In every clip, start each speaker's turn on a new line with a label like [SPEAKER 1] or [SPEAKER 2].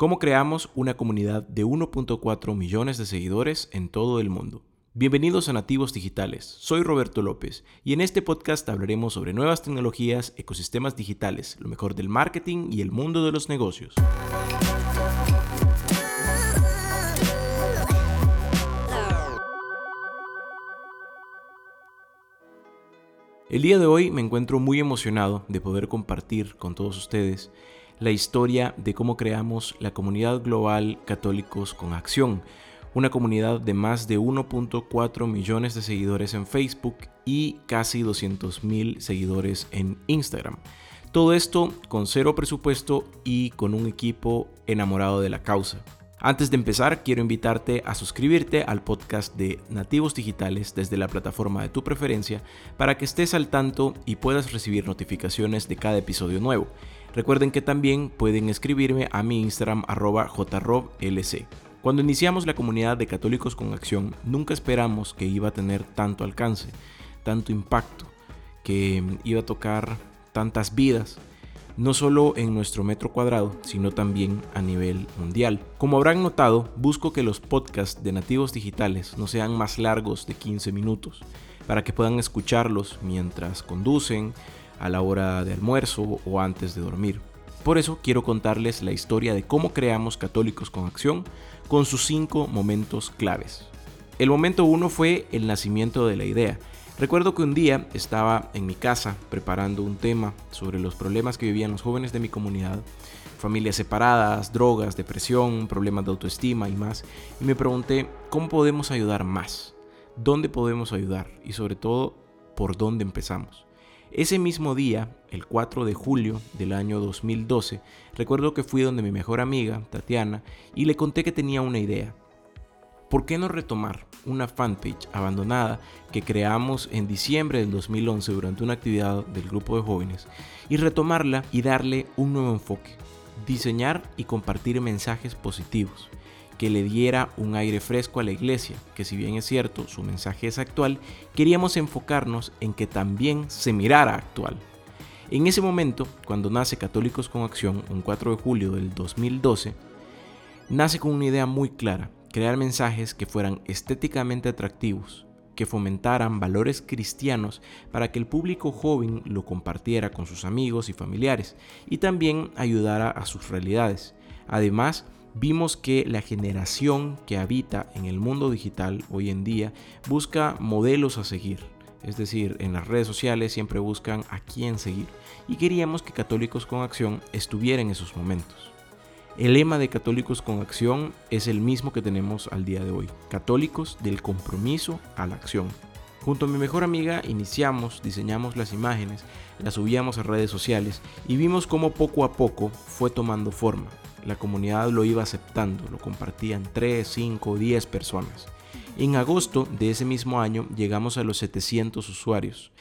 [SPEAKER 1] ¿Cómo creamos una comunidad de 1.4 millones de seguidores en todo el mundo? Bienvenidos a Nativos Digitales, soy Roberto López y en este podcast hablaremos sobre nuevas tecnologías, ecosistemas digitales, lo mejor del marketing y el mundo de los negocios. El día de hoy me encuentro muy emocionado de poder compartir con todos ustedes la historia de cómo creamos la comunidad global Católicos con Acción, una comunidad de más de 1.4 millones de seguidores en Facebook y casi 200 mil seguidores en Instagram. Todo esto con cero presupuesto y con un equipo enamorado de la causa. Antes de empezar, quiero invitarte a suscribirte al podcast de Nativos Digitales desde la plataforma de tu preferencia para que estés al tanto y puedas recibir notificaciones de cada episodio nuevo. Recuerden que también pueden escribirme a mi Instagram arroba jroblc. Cuando iniciamos la comunidad de Católicos con Acción, nunca esperamos que iba a tener tanto alcance, tanto impacto, que iba a tocar tantas vidas, no solo en nuestro metro cuadrado, sino también a nivel mundial. Como habrán notado, busco que los podcasts de nativos digitales no sean más largos de 15 minutos, para que puedan escucharlos mientras conducen, a la hora de almuerzo o antes de dormir. Por eso quiero contarles la historia de cómo creamos Católicos con Acción con sus cinco momentos claves. El momento uno fue el nacimiento de la idea. Recuerdo que un día estaba en mi casa preparando un tema sobre los problemas que vivían los jóvenes de mi comunidad, familias separadas, drogas, depresión, problemas de autoestima y más, y me pregunté cómo podemos ayudar más, dónde podemos ayudar y sobre todo por dónde empezamos. Ese mismo día, el 4 de julio del año 2012, recuerdo que fui donde mi mejor amiga, Tatiana, y le conté que tenía una idea. ¿Por qué no retomar una fanpage abandonada que creamos en diciembre del 2011 durante una actividad del grupo de jóvenes y retomarla y darle un nuevo enfoque? Diseñar y compartir mensajes positivos que le diera un aire fresco a la iglesia, que si bien es cierto, su mensaje es actual, queríamos enfocarnos en que también se mirara actual. En ese momento, cuando nace Católicos con Acción, un 4 de julio del 2012, nace con una idea muy clara, crear mensajes que fueran estéticamente atractivos, que fomentaran valores cristianos para que el público joven lo compartiera con sus amigos y familiares y también ayudara a sus realidades. Además, vimos que la generación que habita en el mundo digital hoy en día busca modelos a seguir. Es decir, en las redes sociales siempre buscan a quién seguir. Y queríamos que Católicos con Acción estuviera en esos momentos. El lema de Católicos con Acción es el mismo que tenemos al día de hoy. Católicos del compromiso a la acción. Junto a mi mejor amiga iniciamos, diseñamos las imágenes, las subíamos a redes sociales y vimos cómo poco a poco fue tomando forma. La comunidad lo iba aceptando, lo compartían 3, 5, 10 personas. En agosto de ese mismo año llegamos a los 700 usuarios.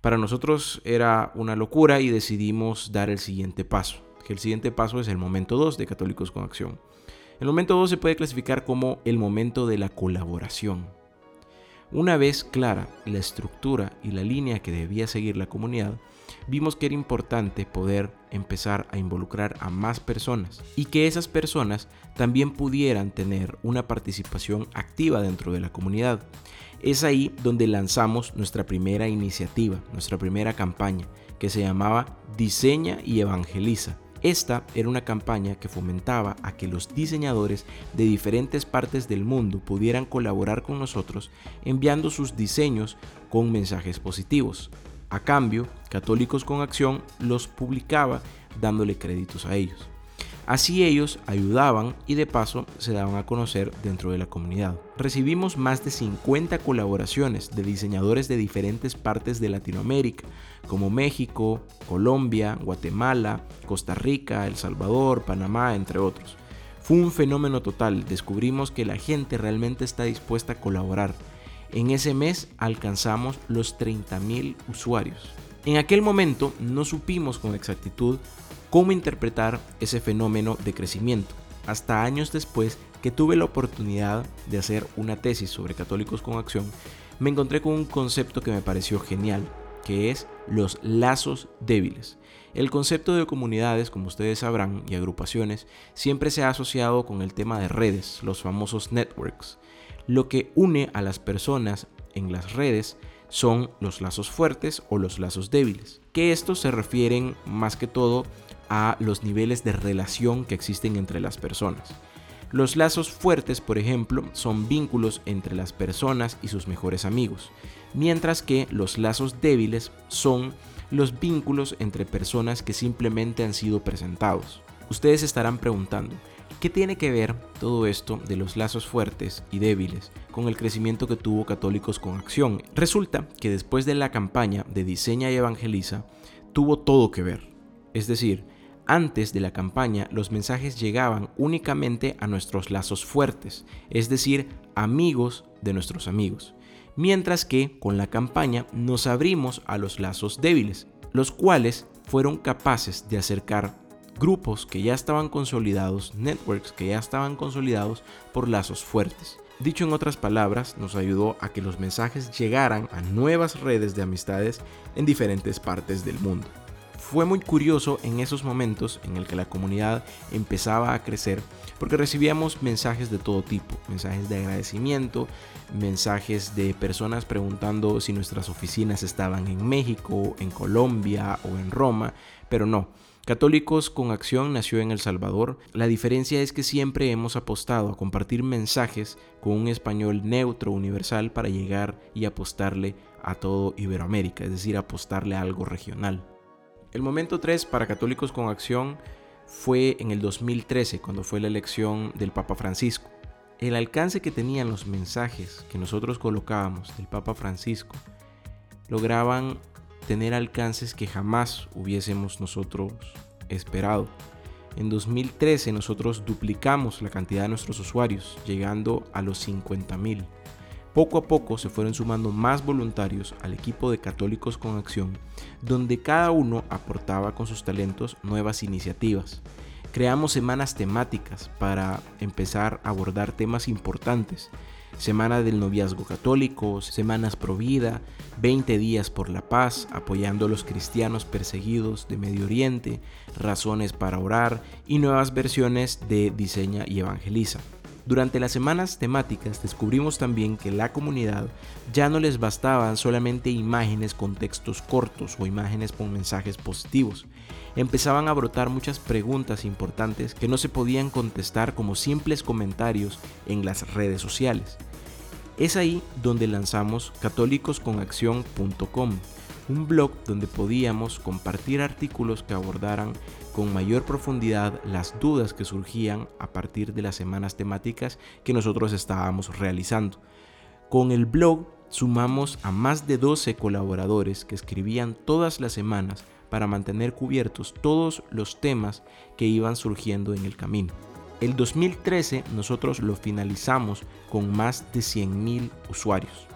[SPEAKER 1] Para nosotros era una locura y decidimos dar el siguiente paso, que el siguiente paso es el momento 2 de Católicos con Acción. El momento 2 se puede clasificar como el momento de la colaboración. Una vez clara la estructura y la línea que debía seguir la comunidad, vimos que era importante poder empezar a involucrar a más personas y que esas personas también pudieran tener una participación activa dentro de la comunidad. Es ahí donde lanzamos nuestra primera iniciativa, nuestra primera campaña, que se llamaba Diseña y Evangeliza esta era una campaña que fomentaba a que los diseñadores de diferentes partes del mundo pudieran colaborar con nosotros enviando sus diseños con mensajes positivos. A cambio, Católicos con Acción los publicaba dándole créditos a ellos. Así ellos ayudaban y de paso se daban a conocer dentro de la comunidad. Recibimos más de 50 colaboraciones de diseñadores de diferentes partes de Latinoamérica, como México, Colombia, Guatemala, Costa Rica, El Salvador, Panamá, entre otros. Fue un fenómeno total, descubrimos que la gente realmente está dispuesta a colaborar. En ese mes alcanzamos los 30.000 usuarios. En aquel momento no supimos con exactitud cómo interpretar ese fenómeno de crecimiento. Hasta años después que tuve la oportunidad de hacer una tesis sobre católicos con acción, me encontré con un concepto que me pareció genial, que es los lazos débiles. El concepto de comunidades, como ustedes sabrán, y agrupaciones, siempre se ha asociado con el tema de redes, los famosos networks. Lo que une a las personas en las redes son los lazos fuertes o los lazos débiles, que estos se refieren más que todo a los niveles de relación que existen entre las personas. Los lazos fuertes, por ejemplo, son vínculos entre las personas y sus mejores amigos, mientras que los lazos débiles son los vínculos entre personas que simplemente han sido presentados. Ustedes estarán preguntando, ¿qué tiene que ver todo esto de los lazos fuertes y débiles con el crecimiento que tuvo Católicos con Acción? Resulta que después de la campaña de Diseña y Evangeliza, tuvo todo que ver. Es decir, antes de la campaña los mensajes llegaban únicamente a nuestros lazos fuertes, es decir, amigos de nuestros amigos, mientras que con la campaña nos abrimos a los lazos débiles, los cuales fueron capaces de acercar grupos que ya estaban consolidados, networks que ya estaban consolidados por lazos fuertes. Dicho en otras palabras, nos ayudó a que los mensajes llegaran a nuevas redes de amistades en diferentes partes del mundo. Fue muy curioso en esos momentos en el que la comunidad empezaba a crecer porque recibíamos mensajes de todo tipo, mensajes de agradecimiento, mensajes de personas preguntando si nuestras oficinas estaban en México, en Colombia o en Roma, pero no. Católicos con Acción nació en El Salvador. La diferencia es que siempre hemos apostado a compartir mensajes con un español neutro, universal, para llegar y apostarle a todo Iberoamérica, es decir, apostarle a algo regional. El momento 3 para Católicos con Acción fue en el 2013, cuando fue la elección del Papa Francisco. El alcance que tenían los mensajes que nosotros colocábamos del Papa Francisco lograban tener alcances que jamás hubiésemos nosotros esperado. En 2013 nosotros duplicamos la cantidad de nuestros usuarios, llegando a los 50.000. Poco a poco se fueron sumando más voluntarios al equipo de Católicos con Acción, donde cada uno aportaba con sus talentos nuevas iniciativas. Creamos semanas temáticas para empezar a abordar temas importantes. Semana del noviazgo católico, semanas pro vida, 20 días por la paz, apoyando a los cristianos perseguidos de Medio Oriente, razones para orar y nuevas versiones de Diseña y Evangeliza. Durante las semanas temáticas descubrimos también que la comunidad ya no les bastaban solamente imágenes con textos cortos o imágenes con mensajes positivos. Empezaban a brotar muchas preguntas importantes que no se podían contestar como simples comentarios en las redes sociales. Es ahí donde lanzamos católicosconacción.com, un blog donde podíamos compartir artículos que abordaran con mayor profundidad las dudas que surgían a partir de las semanas temáticas que nosotros estábamos realizando. Con el blog sumamos a más de 12 colaboradores que escribían todas las semanas para mantener cubiertos todos los temas que iban surgiendo en el camino. El 2013 nosotros lo finalizamos con más de 100.000 usuarios.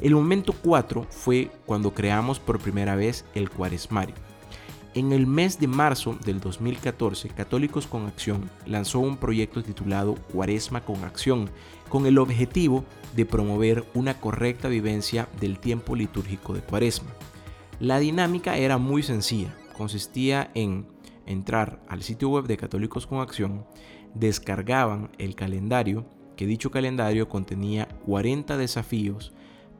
[SPEAKER 1] El momento 4 fue cuando creamos por primera vez el Cuaresmario. En el mes de marzo del 2014, Católicos con Acción lanzó un proyecto titulado Cuaresma con Acción, con el objetivo de promover una correcta vivencia del tiempo litúrgico de Cuaresma. La dinámica era muy sencilla, consistía en entrar al sitio web de Católicos con Acción, descargaban el calendario, que dicho calendario contenía 40 desafíos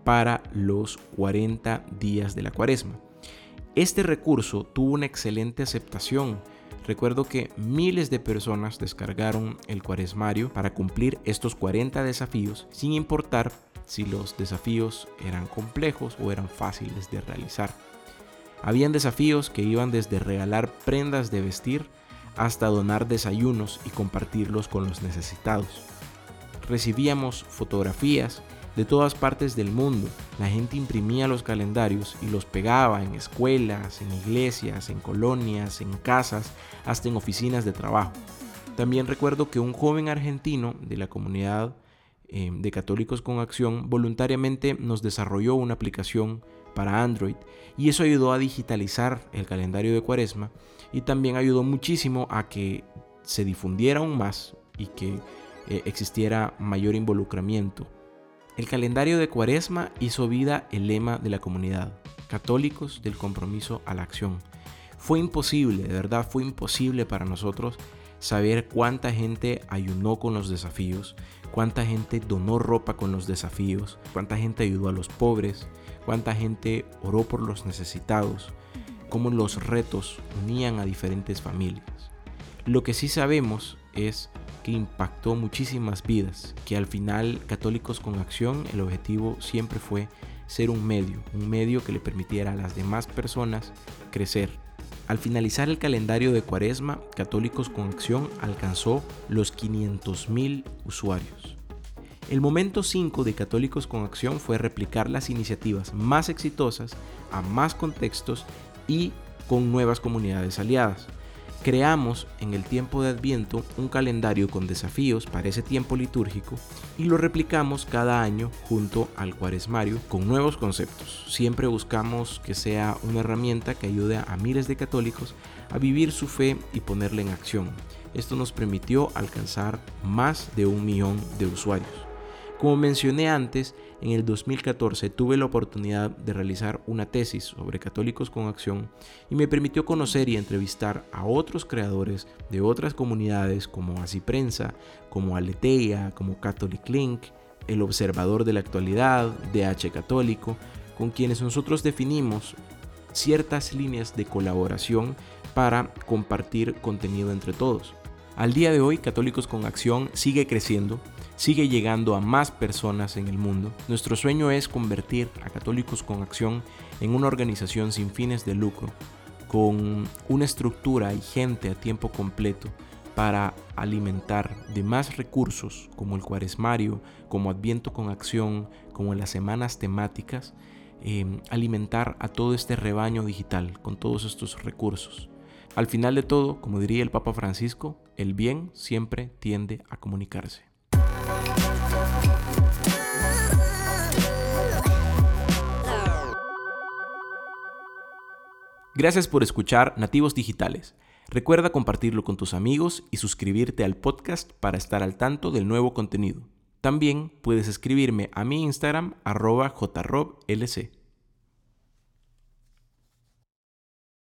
[SPEAKER 1] para los 40 días de la Cuaresma este recurso tuvo una excelente aceptación. Recuerdo que miles de personas descargaron el cuaresmario para cumplir estos 40 desafíos sin importar si los desafíos eran complejos o eran fáciles de realizar. Habían desafíos que iban desde regalar prendas de vestir hasta donar desayunos y compartirlos con los necesitados. Recibíamos fotografías de todas partes del mundo. La gente imprimía los calendarios y los pegaba en escuelas, en iglesias, en colonias, en casas, hasta en oficinas de trabajo. También recuerdo que un joven argentino de la comunidad eh, de Católicos con Acción voluntariamente nos desarrolló una aplicación para Android y eso ayudó a digitalizar el calendario de Cuaresma y también ayudó muchísimo a que se difundiera aún más y que eh, existiera mayor involucramiento el calendario de Cuaresma hizo vida el lema de la comunidad, católicos del compromiso a la acción. Fue imposible, de verdad fue imposible para nosotros saber cuánta gente ayunó con los desafíos, cuánta gente donó ropa con los desafíos, cuánta gente ayudó a los pobres, cuánta gente oró por los necesitados, cómo los retos unían a diferentes familias. Lo que sí sabemos es que impactó muchísimas vidas, que al final Católicos con Acción el objetivo siempre fue ser un medio, un medio que le permitiera a las demás personas crecer. Al finalizar el calendario de Cuaresma, Católicos con Acción alcanzó los 500.000 usuarios. El momento 5 de Católicos con Acción fue replicar las iniciativas más exitosas a más contextos y con nuevas comunidades aliadas. Creamos en el tiempo de Adviento un calendario con desafíos para ese tiempo litúrgico y lo replicamos cada año junto al cuaresmario con nuevos conceptos. Siempre buscamos que sea una herramienta que ayude a miles de católicos a vivir su fe y ponerla en acción. Esto nos permitió alcanzar más de un millón de usuarios. Como mencioné antes, en el 2014 tuve la oportunidad de realizar una tesis sobre católicos con acción y me permitió conocer y entrevistar a otros creadores de otras comunidades como Así Prensa, como Aleteia, como Catholic Link, El Observador de la Actualidad, DH Católico, con quienes nosotros definimos ciertas líneas de colaboración para compartir contenido entre todos. Al día de hoy, Católicos con Acción sigue creciendo sigue llegando a más personas en el mundo. Nuestro sueño es convertir a Católicos con Acción en una organización sin fines de lucro, con una estructura y gente a tiempo completo para alimentar de más recursos como el cuaresmario, como Adviento con Acción, como las semanas temáticas, em, alimentar a todo este rebaño digital con todos estos recursos. Al final de todo, como diría el Papa Francisco, el bien siempre tiende a comunicarse. Gracias por escuchar Nativos Digitales. Recuerda compartirlo con tus amigos y suscribirte al podcast para estar al tanto del nuevo contenido. También puedes escribirme a mi Instagram arroba jroblc.